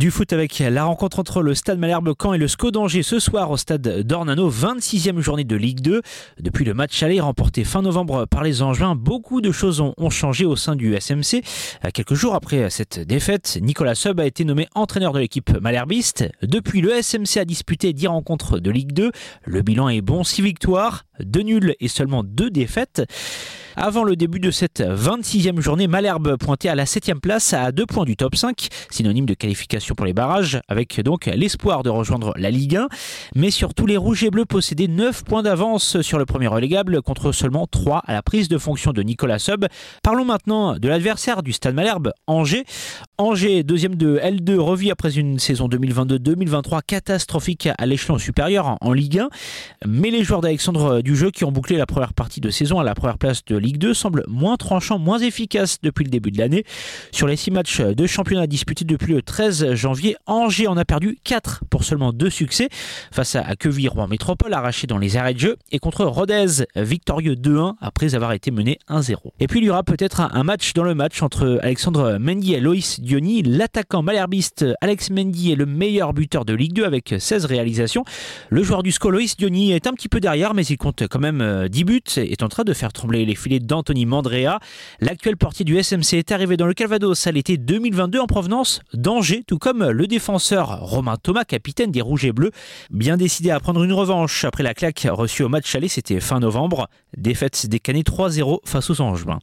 Du foot avec la rencontre entre le Stade Malherbe Caen et le SCO d'Angers ce soir au Stade d'Ornano, 26e journée de Ligue 2. Depuis le match aller remporté fin novembre par les Angevins, beaucoup de choses ont changé au sein du SMC. Quelques jours après cette défaite, Nicolas Sub a été nommé entraîneur de l'équipe malherbiste. Depuis, le SMC a disputé 10 rencontres de Ligue 2. Le bilan est bon, 6 victoires, 2 nuls et seulement 2 défaites. Avant le début de cette 26e journée, Malherbe pointait à la 7e place à 2 points du top 5, synonyme de qualification pour les barrages, avec donc l'espoir de rejoindre la Ligue 1. Mais surtout, les Rouges et Bleus possédaient 9 points d'avance sur le premier relégable contre seulement 3 à la prise de fonction de Nicolas Sub. Parlons maintenant de l'adversaire du Stade Malherbe, Angers. Angers, deuxième de L2, revit après une saison 2022-2023 catastrophique à l'échelon supérieur en Ligue 1. Mais les joueurs d'Alexandre Dujeu qui ont bouclé la première partie de saison à la première place de Ligue 2 semble moins tranchant, moins efficace depuis le début de l'année. Sur les 6 matchs de championnat disputés depuis le 13 janvier, Angers en a perdu 4 pour seulement 2 succès face à Queville Rouen Métropole arraché dans les arrêts de jeu et contre Rodez victorieux 2-1 après avoir été mené 1-0. Et puis il y aura peut-être un match dans le match entre Alexandre Mendy et Loïs Diony. L'attaquant malherbiste Alex Mendy est le meilleur buteur de Ligue 2 avec 16 réalisations. Le joueur du SCO Loïs Diony est un petit peu derrière mais il compte quand même 10 buts et est en train de faire trembler les filets d'Anthony Mandrea. L'actuel portier du SMC est arrivé dans le Calvados à l'été 2022 en provenance d'Angers, tout comme le défenseur Romain Thomas, capitaine des Rouges et Bleus, bien décidé à prendre une revanche après la claque reçue au match aller, c'était fin novembre. Défaite des Canets 3-0 face aux Angevins.